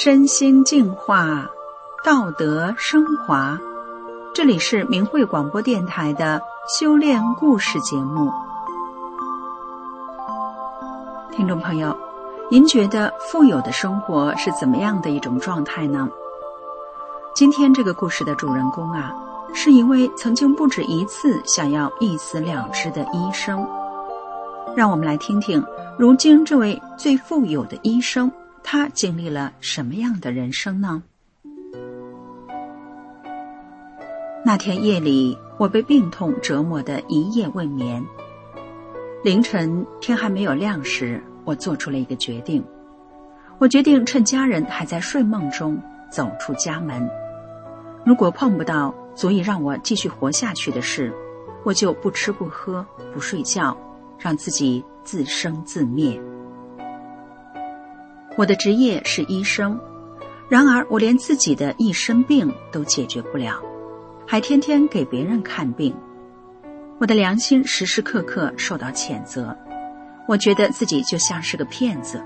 身心净化，道德升华。这里是明慧广播电台的修炼故事节目。听众朋友，您觉得富有的生活是怎么样的一种状态呢？今天这个故事的主人公啊，是一位曾经不止一次想要一死了之的医生。让我们来听听，如今这位最富有的医生，他经历了什么样的人生呢？那天夜里，我被病痛折磨得一夜未眠。凌晨天还没有亮时，我做出了一个决定。我决定趁家人还在睡梦中走出家门。如果碰不到足以让我继续活下去的事，我就不吃不喝不睡觉。让自己自生自灭。我的职业是医生，然而我连自己的一身病都解决不了，还天天给别人看病。我的良心时时刻刻受到谴责，我觉得自己就像是个骗子。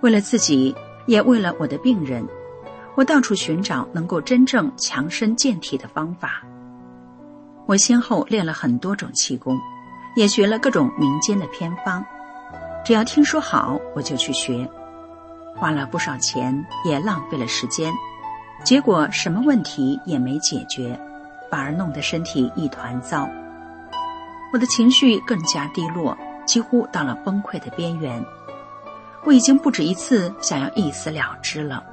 为了自己，也为了我的病人，我到处寻找能够真正强身健体的方法。我先后练了很多种气功。也学了各种民间的偏方，只要听说好，我就去学，花了不少钱，也浪费了时间，结果什么问题也没解决，反而弄得身体一团糟。我的情绪更加低落，几乎到了崩溃的边缘。我已经不止一次想要一死了之了。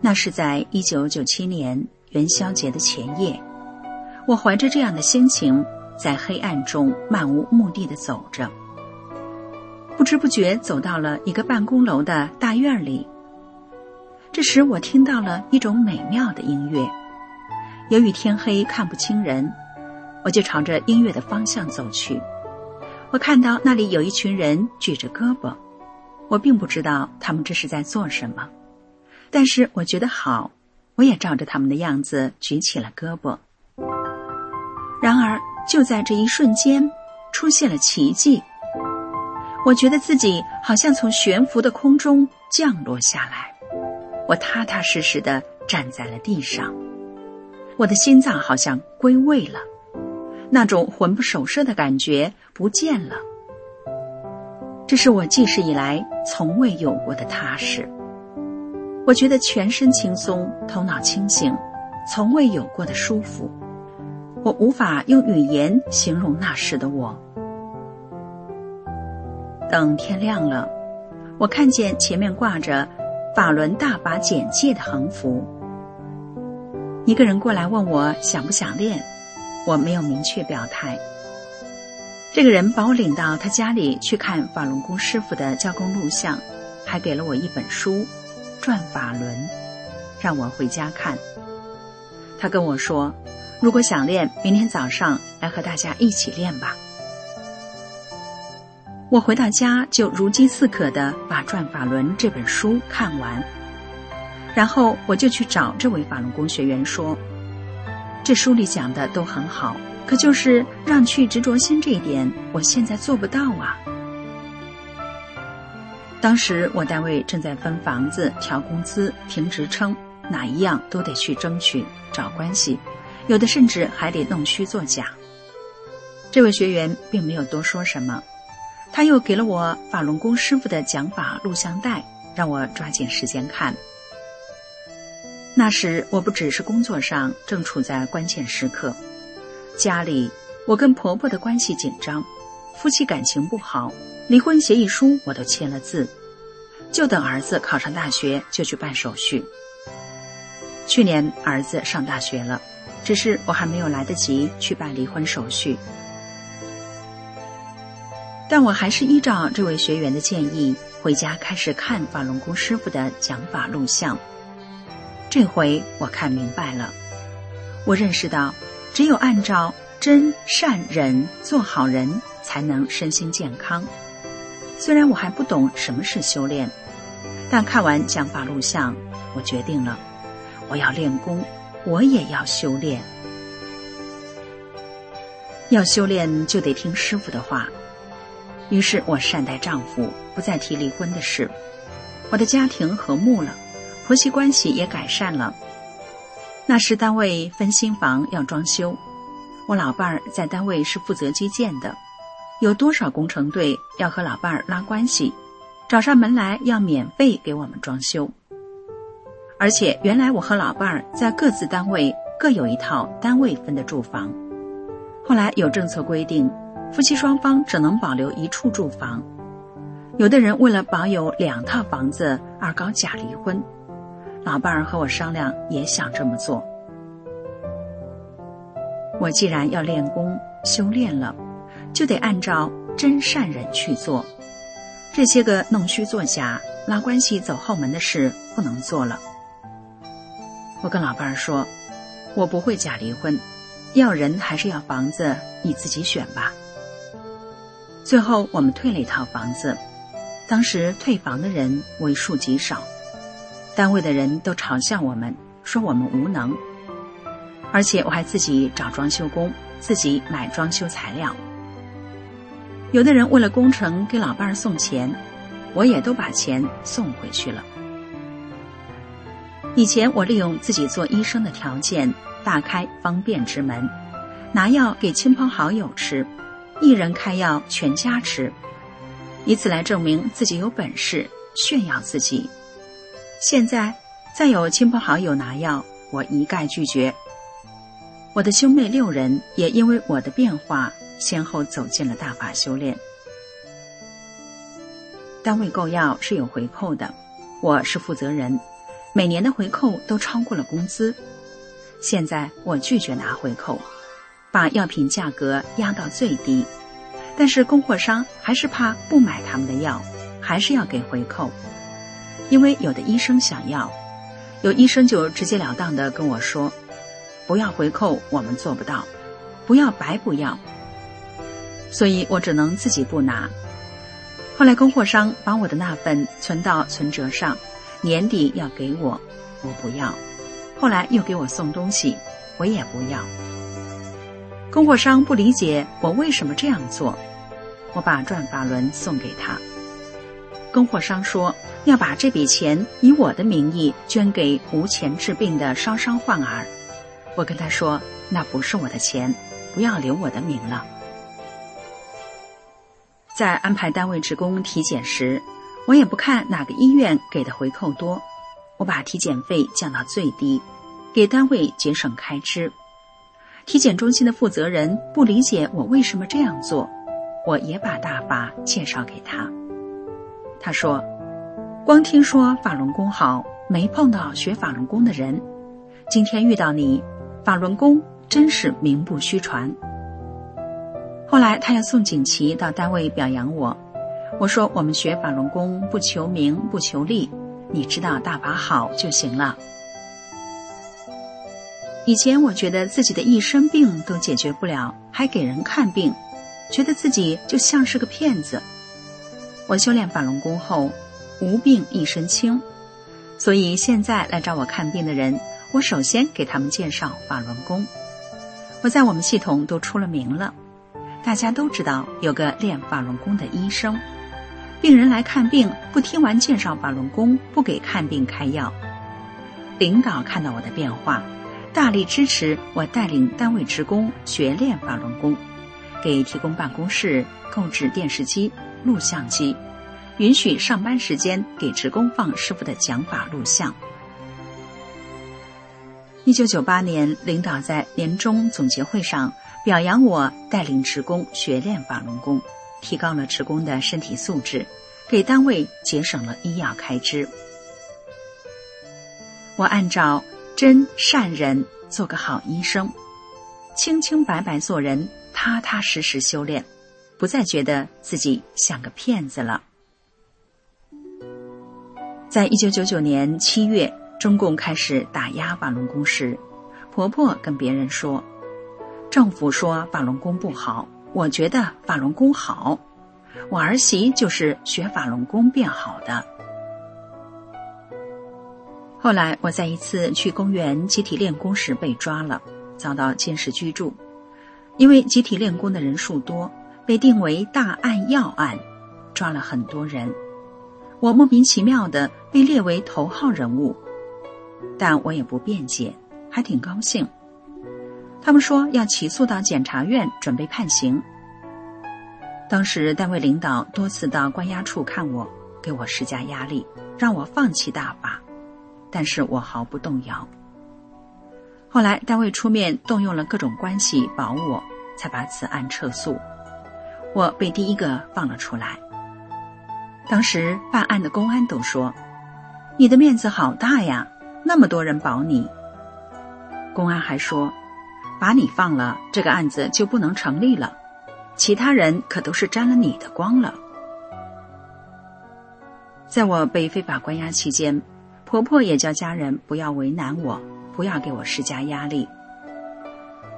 那是在一九九七年元宵节的前夜。我怀着这样的心情，在黑暗中漫无目的的走着，不知不觉走到了一个办公楼的大院里。这时，我听到了一种美妙的音乐。由于天黑看不清人，我就朝着音乐的方向走去。我看到那里有一群人举着胳膊，我并不知道他们这是在做什么，但是我觉得好，我也照着他们的样子举起了胳膊。然而，就在这一瞬间，出现了奇迹。我觉得自己好像从悬浮的空中降落下来，我踏踏实实的站在了地上，我的心脏好像归位了，那种魂不守舍的感觉不见了。这是我记事以来从未有过的踏实。我觉得全身轻松，头脑清醒，从未有过的舒服。我无法用语言形容那时的我。等天亮了，我看见前面挂着“法轮大法简介”的横幅。一个人过来问我想不想练，我没有明确表态。这个人把我领到他家里去看法轮功师傅的教功录像，还给了我一本书《转法轮》，让我回家看。他跟我说。如果想练，明天早上来和大家一起练吧。我回到家就如饥似渴的把《转法轮》这本书看完，然后我就去找这位法轮功学员说：“这书里讲的都很好，可就是让去执着心这一点，我现在做不到啊。”当时我单位正在分房子、调工资、评职称，哪一样都得去争取、找关系。有的甚至还得弄虚作假。这位学员并没有多说什么，他又给了我法轮功师傅的讲法录像带，让我抓紧时间看。那时我不只是工作上正处在关键时刻，家里我跟婆婆的关系紧张，夫妻感情不好，离婚协议书我都签了字，就等儿子考上大学就去办手续。去年儿子上大学了。只是我还没有来得及去办离婚手续，但我还是依照这位学员的建议，回家开始看法轮功师傅的讲法录像。这回我看明白了，我认识到，只有按照真善忍做好人，才能身心健康。虽然我还不懂什么是修炼，但看完讲法录像，我决定了，我要练功。我也要修炼，要修炼就得听师傅的话。于是我善待丈夫，不再提离婚的事。我的家庭和睦了，婆媳关系也改善了。那时单位分新房要装修，我老伴儿在单位是负责基建的，有多少工程队要和老伴儿拉关系，找上门来要免费给我们装修。而且原来我和老伴儿在各自单位各有一套单位分的住房，后来有政策规定，夫妻双方只能保留一处住房。有的人为了保有两套房子而搞假离婚，老伴儿和我商量也想这么做。我既然要练功修炼了，就得按照真善人去做，这些个弄虚作假、拉关系走后门的事不能做了。我跟老伴儿说，我不会假离婚，要人还是要房子，你自己选吧。最后我们退了一套房子。当时退房的人为数极少，单位的人都嘲笑我们，说我们无能。而且我还自己找装修工，自己买装修材料。有的人为了工程给老伴儿送钱，我也都把钱送回去了。以前我利用自己做医生的条件，大开方便之门，拿药给亲朋好友吃，一人开药全家吃。以此来证明自己有本事，炫耀自己。现在再有亲朋好友拿药，我一概拒绝。我的兄妹六人也因为我的变化，先后走进了大法修炼。单位购药是有回扣的，我是负责人，每年的回扣都超过了工资。现在我拒绝拿回扣，把药品价格压到最低。但是供货商还是怕不买他们的药，还是要给回扣，因为有的医生想要，有医生就直截了当的跟我说：“不要回扣，我们做不到，不要白不要。”所以我只能自己不拿。后来供货商把我的那份存到存折上，年底要给我，我不要。后来又给我送东西，我也不要。供货商不理解我为什么这样做。我把转法轮送给他，供货商说要把这笔钱以我的名义捐给无钱治病的烧伤患儿。我跟他说那不是我的钱，不要留我的名了。在安排单位职工体检时，我也不看哪个医院给的回扣多，我把体检费降到最低，给单位节省开支。体检中心的负责人不理解我为什么这样做。我也把大法介绍给他，他说：“光听说法轮功好，没碰到学法轮功的人。今天遇到你，法轮功真是名不虚传。”后来他要送锦旗到单位表扬我，我说：“我们学法轮功不求名不求利，你知道大法好就行了。”以前我觉得自己的一身病都解决不了，还给人看病。觉得自己就像是个骗子。我修炼法轮功后，无病一身轻，所以现在来找我看病的人，我首先给他们介绍法轮功。我在我们系统都出了名了，大家都知道有个练法轮功的医生。病人来看病，不听完介绍法轮功，不给看病开药。领导看到我的变化，大力支持我带领单位职工学练法轮功。给提供办公室购置电视机、录像机，允许上班时间给职工放师傅的讲法录像。一九九八年，领导在年终总结会上表扬我带领职工学练法轮功，提高了职工的身体素质，给单位节省了医药开支。我按照真善人做个好医生，清清白白做人。踏踏实实修炼，不再觉得自己像个骗子了。在一九九九年七月，中共开始打压法轮功时，婆婆跟别人说：“政府说法轮功不好，我觉得法轮功好。我儿媳就是学法轮功变好的。”后来，我在一次去公园集体练功时被抓了，遭到监视居住。因为集体练功的人数多，被定为大案要案，抓了很多人。我莫名其妙的被列为头号人物，但我也不辩解，还挺高兴。他们说要起诉到检察院，准备判刑。当时单位领导多次到关押处看我，给我施加压力，让我放弃大法，但是我毫不动摇。后来单位出面动用了各种关系保我，才把此案撤诉，我被第一个放了出来。当时办案的公安都说：“你的面子好大呀，那么多人保你。”公安还说：“把你放了，这个案子就不能成立了。其他人可都是沾了你的光了。”在我被非法关押期间，婆婆也叫家人不要为难我，不要给我施加压力。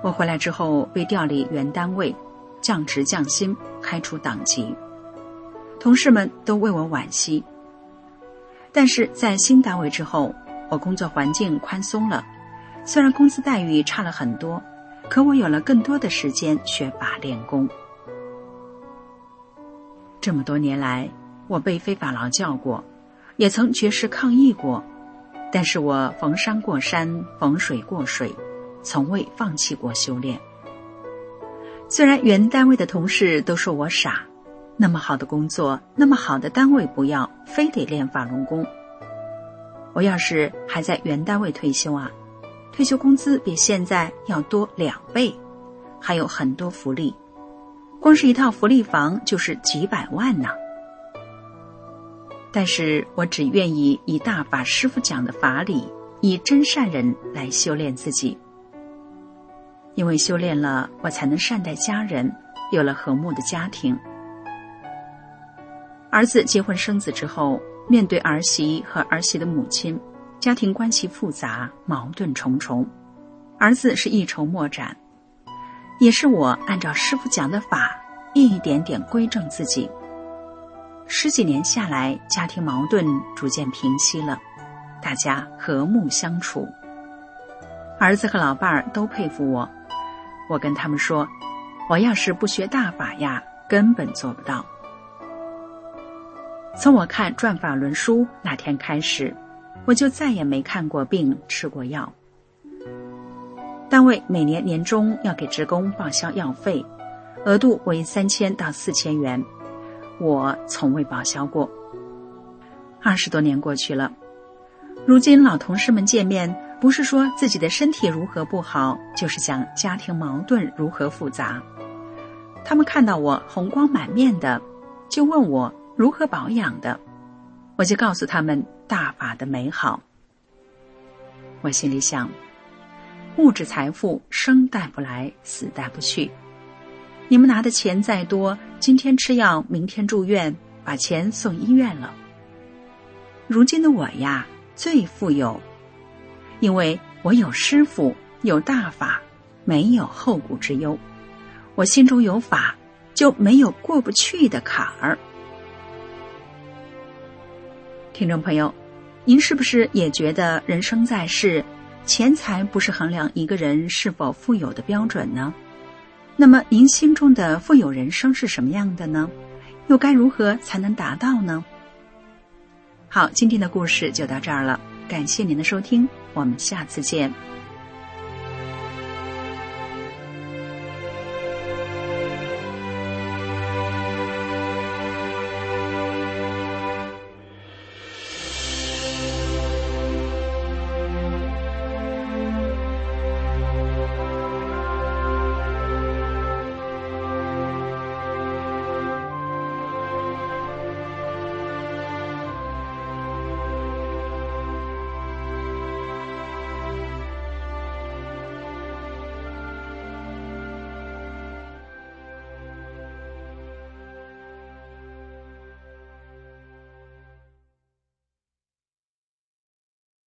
我回来之后被调离原单位，降职降薪，开除党籍。同事们都为我惋惜，但是在新单位之后，我工作环境宽松了，虽然工资待遇差了很多，可我有了更多的时间学法练功。这么多年来，我被非法劳教过，也曾绝食抗议过，但是我逢山过山，逢水过水，从未放弃过修炼。虽然原单位的同事都说我傻。那么好的工作，那么好的单位，不要非得练法轮功。我要是还在原单位退休啊，退休工资比现在要多两倍，还有很多福利，光是一套福利房就是几百万呢。但是我只愿意以大法师傅讲的法理，以真善人来修炼自己，因为修炼了，我才能善待家人，有了和睦的家庭。儿子结婚生子之后，面对儿媳和儿媳的母亲，家庭关系复杂，矛盾重重。儿子是一筹莫展，也是我按照师傅讲的法，一点点归正自己。十几年下来，家庭矛盾逐渐平息了，大家和睦相处。儿子和老伴儿都佩服我，我跟他们说，我要是不学大法呀，根本做不到。从我看《转法轮书》那天开始，我就再也没看过病、吃过药。单位每年年终要给职工报销药费，额度为三千到四千元，我从未报销过。二十多年过去了，如今老同事们见面，不是说自己的身体如何不好，就是讲家庭矛盾如何复杂。他们看到我红光满面的，就问我。如何保养的，我就告诉他们大法的美好。我心里想，物质财富生带不来，死带不去。你们拿的钱再多，今天吃药，明天住院，把钱送医院了。如今的我呀，最富有，因为我有师傅，有大法，没有后顾之忧。我心中有法，就没有过不去的坎儿。听众朋友，您是不是也觉得人生在世，钱财不是衡量一个人是否富有的标准呢？那么您心中的富有人生是什么样的呢？又该如何才能达到呢？好，今天的故事就到这儿了，感谢您的收听，我们下次见。